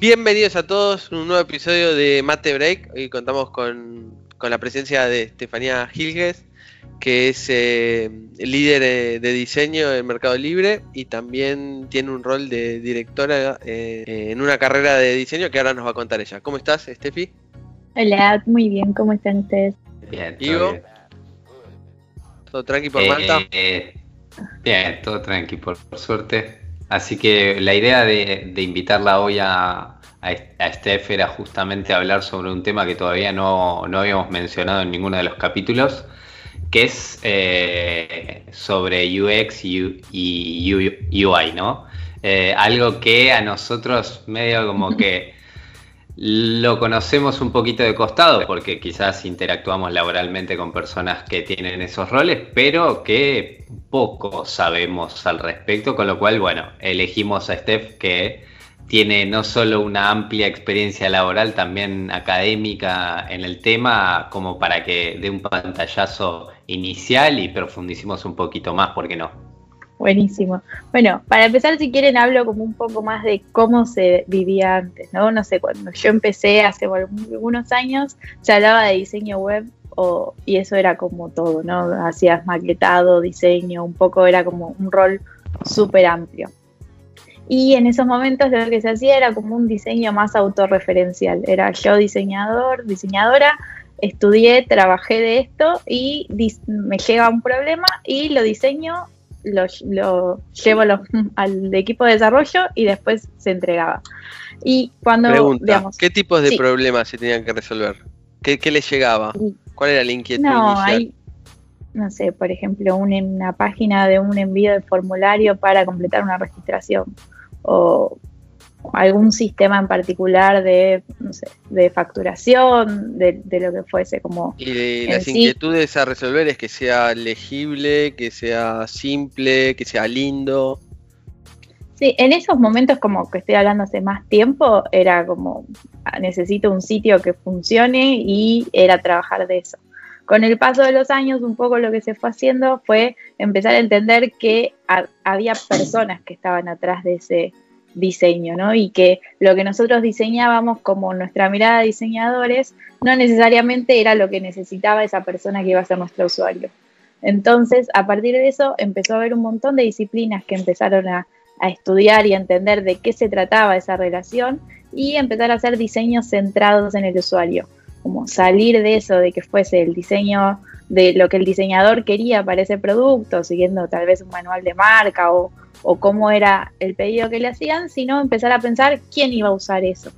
Bienvenidos a todos a un nuevo episodio de Mate Break. Hoy contamos con, la presencia de Estefanía Gilges, que es eh, líder de, diseño en Mercado Libre y también tiene un rol de directora eh, en una carrera de diseño que ahora nos va a contar ella. ¿Cómo estás, Estefi? Hola, muy bien, ¿cómo están ustedes? Bien, todo Bien. ¿Todo tranqui por Malta? Eh, bien, todo tranqui por, suerte. Así que la idea de, invitarla hoy a, a, Steph era justamente hablar sobre un tema que todavía no, habíamos mencionado en ninguno de los capítulos, que es eh, sobre UX y, UI, ¿no? Eh, algo que a nosotros medio como que lo conocemos un poquito de costado porque quizás interactuamos laboralmente con personas que tienen esos roles, pero que poco sabemos al respecto, con lo cual, bueno, elegimos a Steph que tiene no solo una amplia experiencia laboral, también académica en el tema, como para que dé un pantallazo inicial y profundicemos un poquito más, ¿por qué no? Buenísimo. Bueno, para empezar, si quieren, hablo como un poco más de cómo se vivía antes, ¿no? No sé, cuando yo empecé hace algunos años, se hablaba de diseño web o, y eso era como todo, ¿no? Hacías maquetado, diseño, un poco era como un rol súper amplio. Y en esos momentos lo que se hacía era como un diseño más autorreferencial. Era yo diseñador, diseñadora, estudié, trabajé de esto y me llega un problema y lo diseño lo, llevo al equipo de desarrollo y después se entregaba. Y cuando, digamos, ¿qué tipos de problemas se tenían que resolver? ¿Qué, qué les llegaba? ¿Cuál era la inquietud no, Hay, no sé, por ejemplo, una página de un envío de formulario para completar una registración o algún sistema en particular de, no sé, de facturación, de, lo que fuese como... Y las inquietudes a resolver es que sea legible, que sea simple, que sea lindo. Sí, en esos momentos como que estoy hablando hace más tiempo, era como, ah, necesito un sitio que funcione y era trabajar de eso. Con el paso de los años, un poco lo que se fue haciendo fue empezar a entender que había personas que estaban atrás de ese, diseño, ¿no? Y que lo que nosotros diseñábamos como nuestra mirada de diseñadores no necesariamente era lo que necesitaba esa persona que iba a ser nuestro usuario. Entonces, a partir de eso, empezó a haber un montón de disciplinas que empezaron a, estudiar y a entender de qué se trataba esa relación y empezar a hacer diseños centrados en el usuario, como salir de eso, de que fuese el diseño de lo que el diseñador quería para ese producto, siguiendo tal vez un manual de marca o, o cómo era el pedido que le hacían, sino empezar a pensar quién iba a usar eso.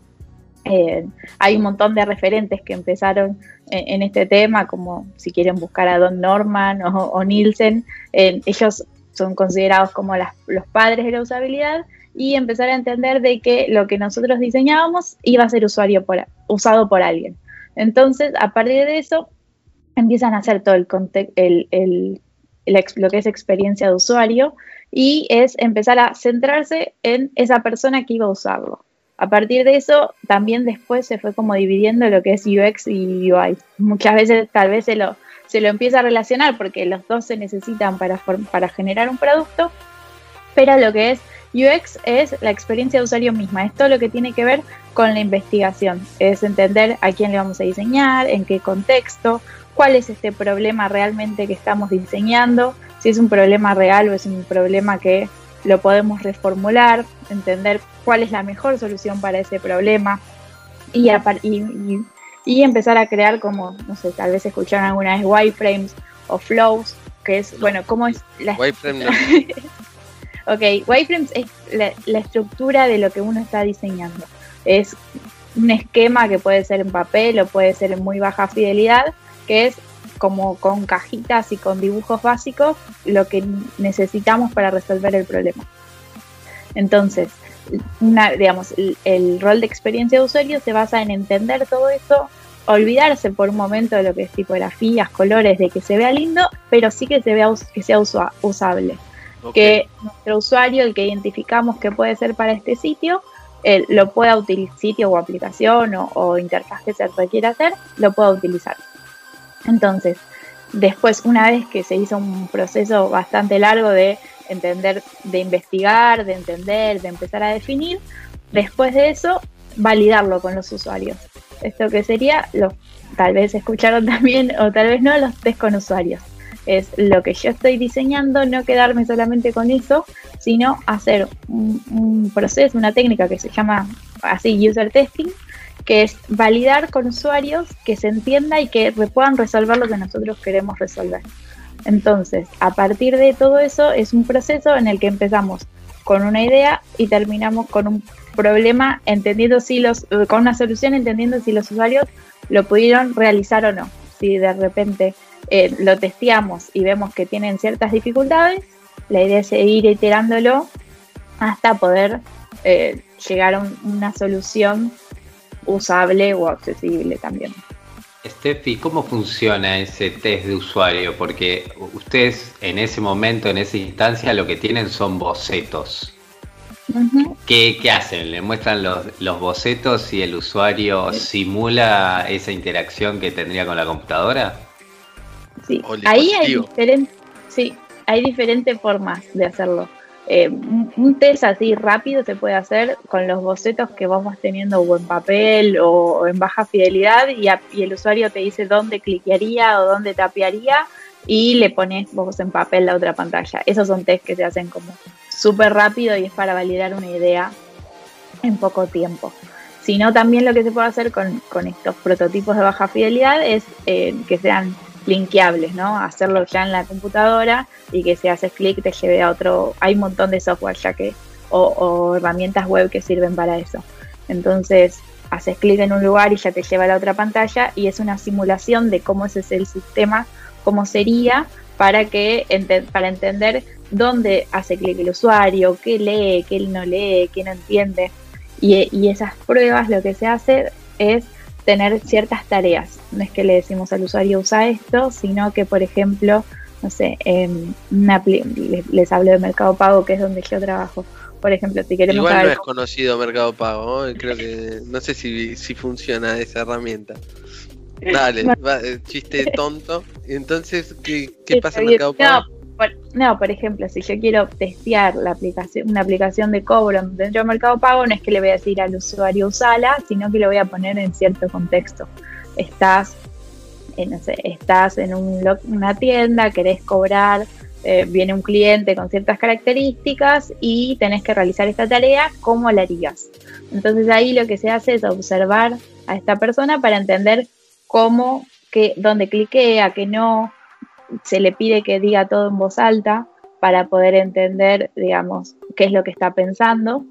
Eh, hay un montón de referentes que empezaron en, este tema, como si quieren buscar a Don Norman o, Nielsen, ellos son considerados como los padres de la usabilidad y empezar a entender de que lo que nosotros diseñábamos iba a ser usuario usado por alguien. Entonces, a partir de eso, empiezan a hacer todo el, el, lo que es experiencia de usuario y es empezar a centrarse en esa persona que iba a usarlo. A partir de eso, también después se fue como dividiendo lo que es UX y UI. Muchas veces tal vez se lo, se lo empieza a relacionar porque los dos se necesitan para, para generar un producto, pero lo que es UX es la experiencia de usuario misma, es todo lo que tiene que ver con la investigación, es entender a quién le vamos a diseñar, en qué contexto, cuál es este problema realmente que estamos diseñando, si es un problema real o es un problema que lo podemos reformular, entender cuál es la mejor solución para ese problema y, y, empezar a crear como, no sé, tal vez escucharon alguna vez wireframes o flows, que es, bueno, cómo es la... Wireframe ok, wireframes es la, estructura de lo que uno está diseñando. Es un esquema que puede ser en papel o puede ser en muy baja fidelidad, que es como con cajitas y con dibujos básicos lo que necesitamos para resolver el problema. Entonces, una, digamos, el, rol de experiencia de usuario se basa en entender todo eso, olvidarse por un momento de lo que es tipografías, colores, de que se vea lindo, pero sí que se vea que sea usable. Que nuestro usuario, el que identificamos que puede ser para este sitio, lo pueda utilizar, sitio o aplicación o, o interfaz que se requiera hacer, lo pueda utilizar. Entonces, después, una vez que se hizo un proceso bastante largo de entender, de investigar, de entender, de empezar a definir, después de eso validarlo con los usuarios. Esto que sería, lo, tal vez escucharon también o tal vez no, los test con usuarios. Es lo que yo estoy diseñando, no quedarme solamente con eso, sino hacer un, proceso, una técnica que se llama así user testing, que es validar con usuarios que se entienda y que puedan resolver lo que nosotros queremos resolver. Entonces, a partir de todo eso es un proceso en el que empezamos con una idea y terminamos con un problema entendiendo si los, con una solución entendiendo si los usuarios lo pudieron realizar o no. Si de repente eh, lo testeamos y vemos que tienen ciertas dificultades, la idea es seguir iterándolo hasta poder eh, llegar a una solución usable o accesible también. Steffi, ¿cómo funciona ese test de usuario? Porque ustedes en ese momento, en esa instancia, lo que tienen son bocetos. ¿Qué, hacen? ¿Le muestran los, bocetos y el usuario simula esa interacción que tendría con la computadora? Sí, ahí hay, diferentes, sí, hay diferentes formas de hacerlo. Eh, un test así rápido se puede hacer con los bocetos que vamos teniendo o en papel o, en baja fidelidad y, y, el usuario te dice dónde cliquearía o dónde tapearía y le pones vos en papel la otra pantalla. Esos son test que se hacen como súper rápido y es para validar una idea en poco tiempo. Sino también lo que se puede hacer con, estos prototipos de baja fidelidad es eh, que sean linkeables, ¿no? Hacerlo ya en la computadora y que si haces clic te lleve a otro. Hay un montón de software ya que, o, herramientas web que sirven para eso. Entonces, haces clic en un lugar y ya te lleva a la otra pantalla y es una simulación de cómo ese es el sistema, cómo sería para que para entender dónde hace clic el usuario, qué lee, qué no lee, qué no entiende. Y, esas pruebas lo que se hace es tener ciertas tareas. No es que le decimos al usuario usa esto, sino que, por ejemplo, no sé, les, hablo de Mercado Pago, que es donde yo trabajo. Por ejemplo, si queremos Igual no es conocido Mercado Pago, creo que no sé si, si funciona esa herramienta. Dale, eh, chiste tonto. Entonces, ¿qué, pasa en Mercado Pago? No por, ejemplo, si yo quiero testear la aplicación, una aplicación de cobro dentro de Mercado Pago, no es que le voy a decir al usuario usala, sino que lo voy a poner en cierto contexto. Estás, no sé, estás en una tienda, querés cobrar, eh, viene un cliente con ciertas características y tenés que realizar esta tarea, ¿cómo la harías? Entonces ahí lo que se hace es observar a esta persona para entender cómo, que, dónde cliquea, que no, se le pide que diga todo en voz alta para poder entender, digamos, qué es lo que está pensando.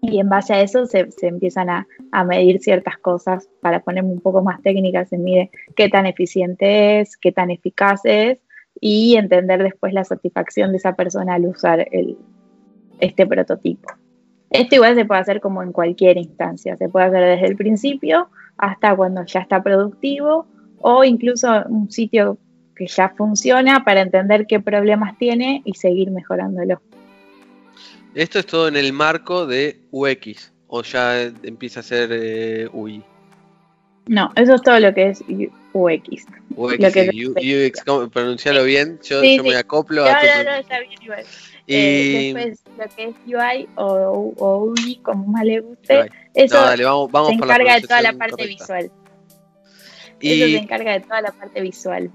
Y en base a eso se, empiezan a, medir ciertas cosas. Para ponerme un poco más técnica, se mide qué tan eficiente es, qué tan eficaz es y entender después la satisfacción de esa persona al usar el, este prototipo. Esto igual se puede hacer como en cualquier instancia, se puede hacer desde el principio hasta cuando ya está productivo o incluso un sitio que ya funciona para entender qué problemas tiene y seguir mejorándolo. Esto es todo en el marco de UX o ya empieza a ser eh, UI. No, eso es todo lo que es UX. UX, UX pronunciarlo bien, yo, me acoplo a tu... No, no, está bien igual. Y... Eh, después lo que es UI o, UI, como más le guste, eso se encarga de toda la parte visual. Eso se encarga de toda la parte visual.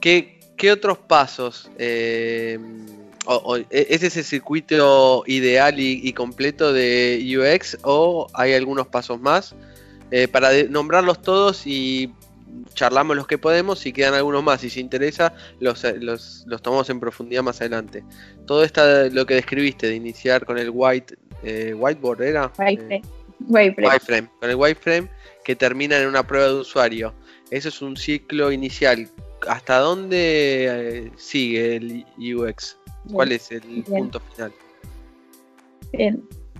¿Qué, otros pasos? Eh, e, ¿Es ese circuito ideal y, completo de UX o hay algunos pasos más? Eh, para nombrarlos todos y charlamos los que podemos, si quedan algunos más, si se interesa, los, los, tomamos en profundidad más adelante. Todo esto, lo que describiste de iniciar con el white, eh, whiteboard, ¿era? Wireframe. wireframe. Con el wireframe que termina en una prueba de usuario. Eso es un ciclo inicial. ¿Hasta dónde eh, sigue el UX? ¿Cuál es el punto final?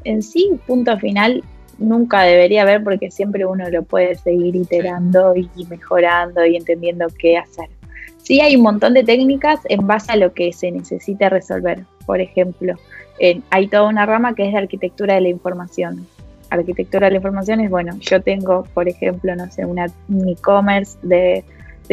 En sí, punto final nunca debería haber porque siempre uno lo puede seguir iterando y mejorando y entendiendo qué hacer. Sí hay un montón de técnicas en base a lo que se necesita resolver. Por ejemplo, hay toda una rama que es de arquitectura de la información. Arquitectura de la información es, bueno, yo tengo, por ejemplo, no sé, una, un e-commerce de,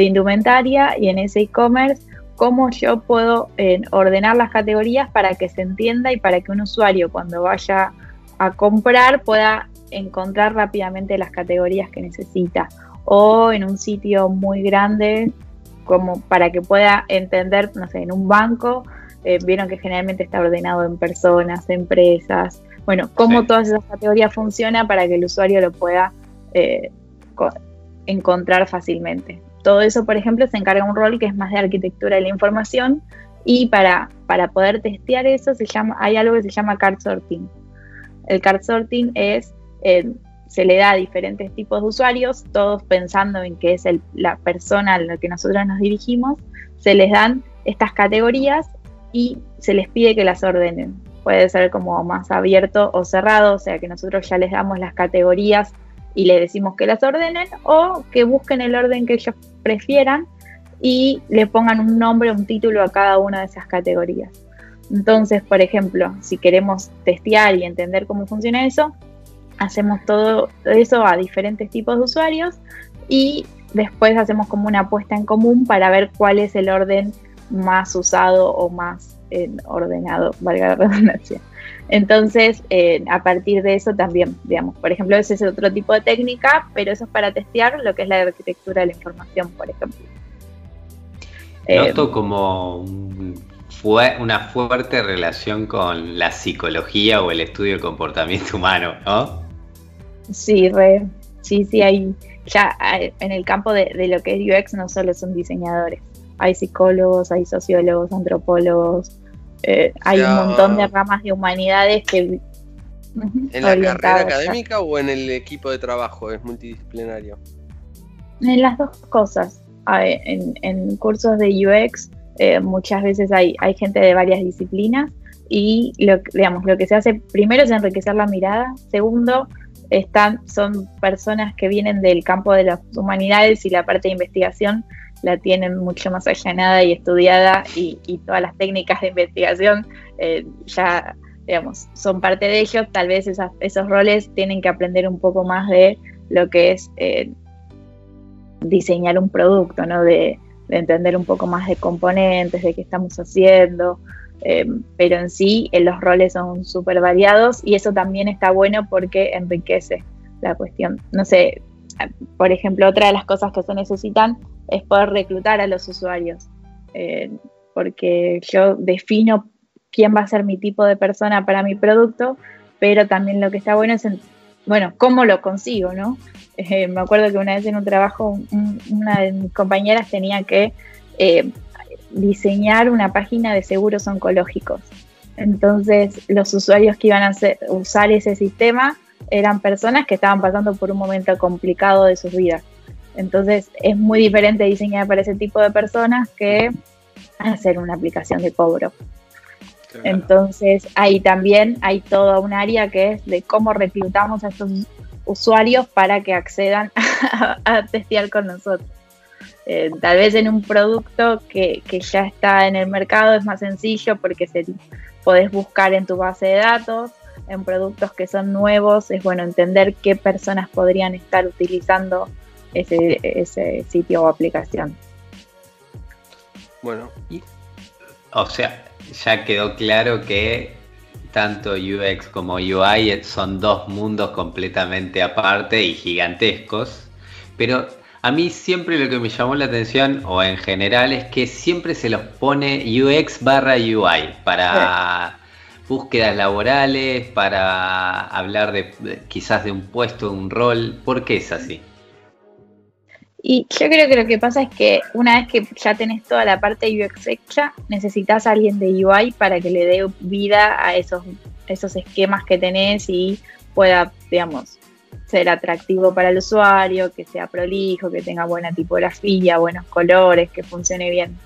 indumentaria y en ese e-commerce, cómo yo puedo eh, ordenar las categorías para que se entienda y para que un usuario cuando vaya a comprar pueda encontrar rápidamente las categorías que necesita. O en un sitio muy grande como para que pueda entender, no sé, en un banco, eh, vieron que generalmente está ordenado en personas, empresas, bueno, cómo todas esas categorías funcionan para que el usuario lo pueda eh, encontrar fácilmente. Todo eso, por ejemplo, se encarga un rol que es más de arquitectura de la información y para, para poder testear eso se llama, hay algo que se llama card sorting. El card sorting es, eh, se le da a diferentes tipos de usuarios, todos pensando en que es la persona a la que nosotros nos dirigimos, se les dan estas categorías y se les pide que las ordenen. Puede ser como más abierto o cerrado, o sea que nosotros ya les damos las categorías y le decimos que las ordenen o que busquen el orden que ellos prefieran y le pongan un nombre, un título a cada una de esas categorías. Entonces, por ejemplo, si queremos testear y entender cómo funciona eso, hacemos todo eso a diferentes tipos de usuarios y después hacemos como una apuesta en común para ver cuál es el orden más usado o más eh, ordenado, valga la redundancia. Entonces, eh, a partir de eso también, digamos, por ejemplo, ese es otro tipo de técnica, pero eso es para testear lo que es la arquitectura de la información, por ejemplo. Noto eh, como fue una fuerte relación con la psicología o el estudio del comportamiento humano, ¿no? Sí, re, sí, sí, hay ya en el campo de, de, lo que es UX no solo son diseñadores, hay psicólogos, hay sociólogos, antropólogos, eh, hay un montón de ramas de humanidades que... ¿En la carrera académica o en el equipo de trabajo es multidisciplinario? En las dos cosas. En, cursos de UX eh, muchas veces hay, hay gente de varias disciplinas y lo, digamos, lo que se hace primero es enriquecer la mirada, segundo están, son personas que vienen del campo de las humanidades y la parte de investigación la tienen mucho más allanada y estudiada y, todas las técnicas de investigación eh, ya, digamos, son parte de ellos. Tal vez esos roles tienen que aprender un poco más de lo que es eh, diseñar un producto, ¿no? De, entender un poco más de componentes, de qué estamos haciendo. Eh, pero en sí los roles son súper variados y eso también está bueno porque enriquece la cuestión. No sé, por ejemplo, otra de las cosas que se necesitan es poder reclutar a los usuarios, eh, porque yo defino quién va a ser mi tipo de persona para mi producto, pero también lo que está bueno es, bueno, cómo lo consigo, ¿no? Eh, me acuerdo que una vez en un trabajo, una de mis compañeras tenía que eh, diseñar una página de seguros oncológicos. Entonces, los usuarios que iban a usar ese sistema eran personas que estaban pasando por un momento complicado de sus vidas. Entonces es muy diferente diseñar para ese tipo de personas que hacer una aplicación de cobro. Entonces ahí también hay toda un área que es de cómo reclutamos a estos usuarios para que accedan a, testear con nosotros. Eh, tal vez en un producto que, ya está en el mercado es más sencillo porque se, podés buscar en tu base de datos, en productos que son nuevos es bueno entender qué personas podrían estar utilizando ese, ese sitio o aplicación. Bueno. O sea, ya quedó claro que tanto UX como UI son dos mundos completamente aparte y gigantescos, pero a mí siempre lo que me llamó la atención, o en general, es que siempre se los pone UX barra UI para búsquedas laborales, para hablar de quizás de un puesto, de un rol. ¿Por qué es así? Y yo creo que lo que pasa es que una vez que ya tenés toda la parte UX hecha, necesitas a alguien de UI para que le dé vida a esos, esos esquemas que tenés y pueda, digamos, ser atractivo para el usuario, que sea prolijo, que tenga buena tipografía, buenos colores, que funcione bien.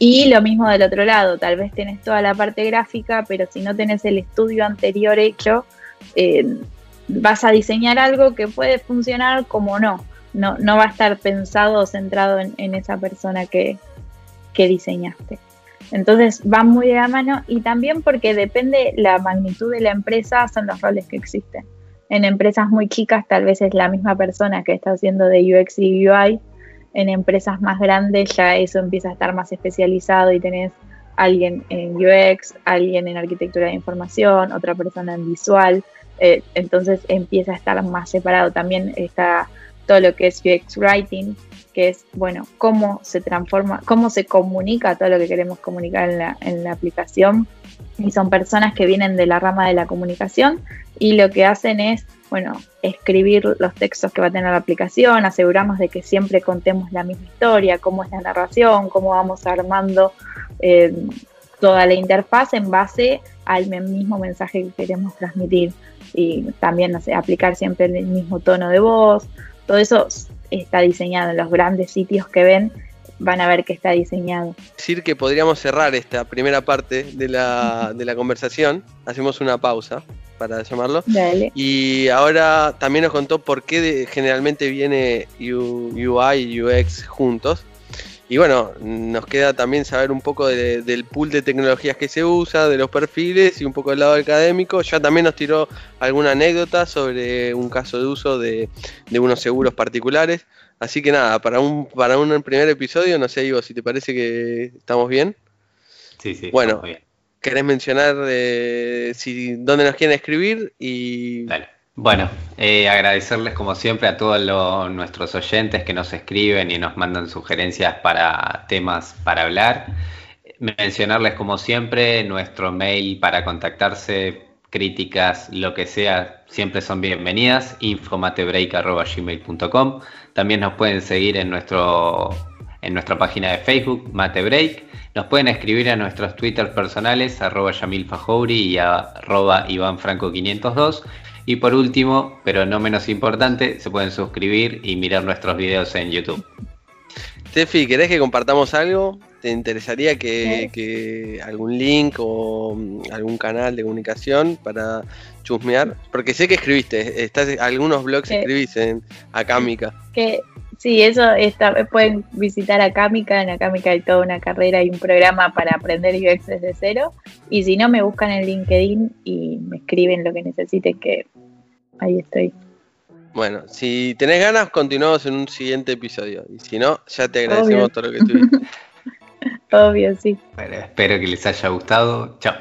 Y lo mismo del otro lado, tal vez tenés toda la parte gráfica, pero si no tenés el estudio anterior hecho, eh, vas a diseñar algo que puede funcionar como no no, no va a estar pensado o centrado en, esa persona que, diseñaste. Entonces va muy de la mano y también porque depende la magnitud de la empresa, son los roles que existen. En empresas muy chicas tal vez es la misma persona que está haciendo de UX y UI. En empresas más grandes ya eso empieza a estar más especializado y tenés alguien en UX, alguien en arquitectura de información, otra persona en visual, eh, entonces empieza a estar más separado. También está todo lo que es UX Writing, que es, bueno, cómo se transforma, cómo se comunica todo lo que queremos comunicar en la, aplicación. Y son personas que vienen de la rama de la comunicación y lo que hacen es, bueno, escribir los textos que va a tener la aplicación, aseguramos de que siempre contemos la misma historia, cómo es la narración, cómo vamos armando eh, toda la interfaz en base al mismo mensaje que queremos transmitir y también, aplicar siempre el mismo tono de voz, todo eso está diseñado en los grandes sitios que ven, van a ver que está diseñado. Decir que podríamos cerrar esta primera parte de la, de la conversación, hacemos una pausa para llamarlo. Y ahora también nos contó por qué generalmente viene UI y UX juntos. Y bueno, nos queda también saber un poco del pool de tecnologías que se usa, de los perfiles y un poco del lado académico. Ya también nos tiró alguna anécdota sobre un caso de uso de, unos seguros particulares. Así que nada, para un, para un primer episodio, no sé, Ivo, si te parece que estamos bien. Sí, sí. Bueno, ¿querés mencionar eh, si, dónde nos quieren escribir? Y... Dale. Bueno, eh, agradecerles como siempre a todos nuestros oyentes que nos escriben y nos mandan sugerencias para temas para hablar. Mencionarles como siempre nuestro mail para contactarse, críticas, lo que sea, siempre son bienvenidas, infomatebreak.gmail.com. También nos pueden seguir en, nuestro, en nuestra página de Facebook, Matebreak. Nos pueden escribir a nuestros Twitter personales, arroba Yamil y arroba IvanFranco502 y por último, pero no menos importante, se pueden suscribir y mirar nuestros videos en YouTube. Tefi, ¿querés que compartamos algo? ¿Te interesaría que, algún link o mm, algún canal de comunicación para chusmear? Porque sé que escribiste, estás, algunos blogs escribís en Acámica. Que, sí, eso está, pueden visitar Acámica, en Acámica hay toda una carrera y un programa para aprender UX desde cero. Y si no, me buscan en LinkedIn y me escriben lo que necesiten que ahí estoy. Bueno, si tenés ganas, continuamos en un siguiente episodio. Y si no, ya te agradecemos todo lo que tuviste. Obvio, sí. Bueno, espero que les haya gustado. Chao.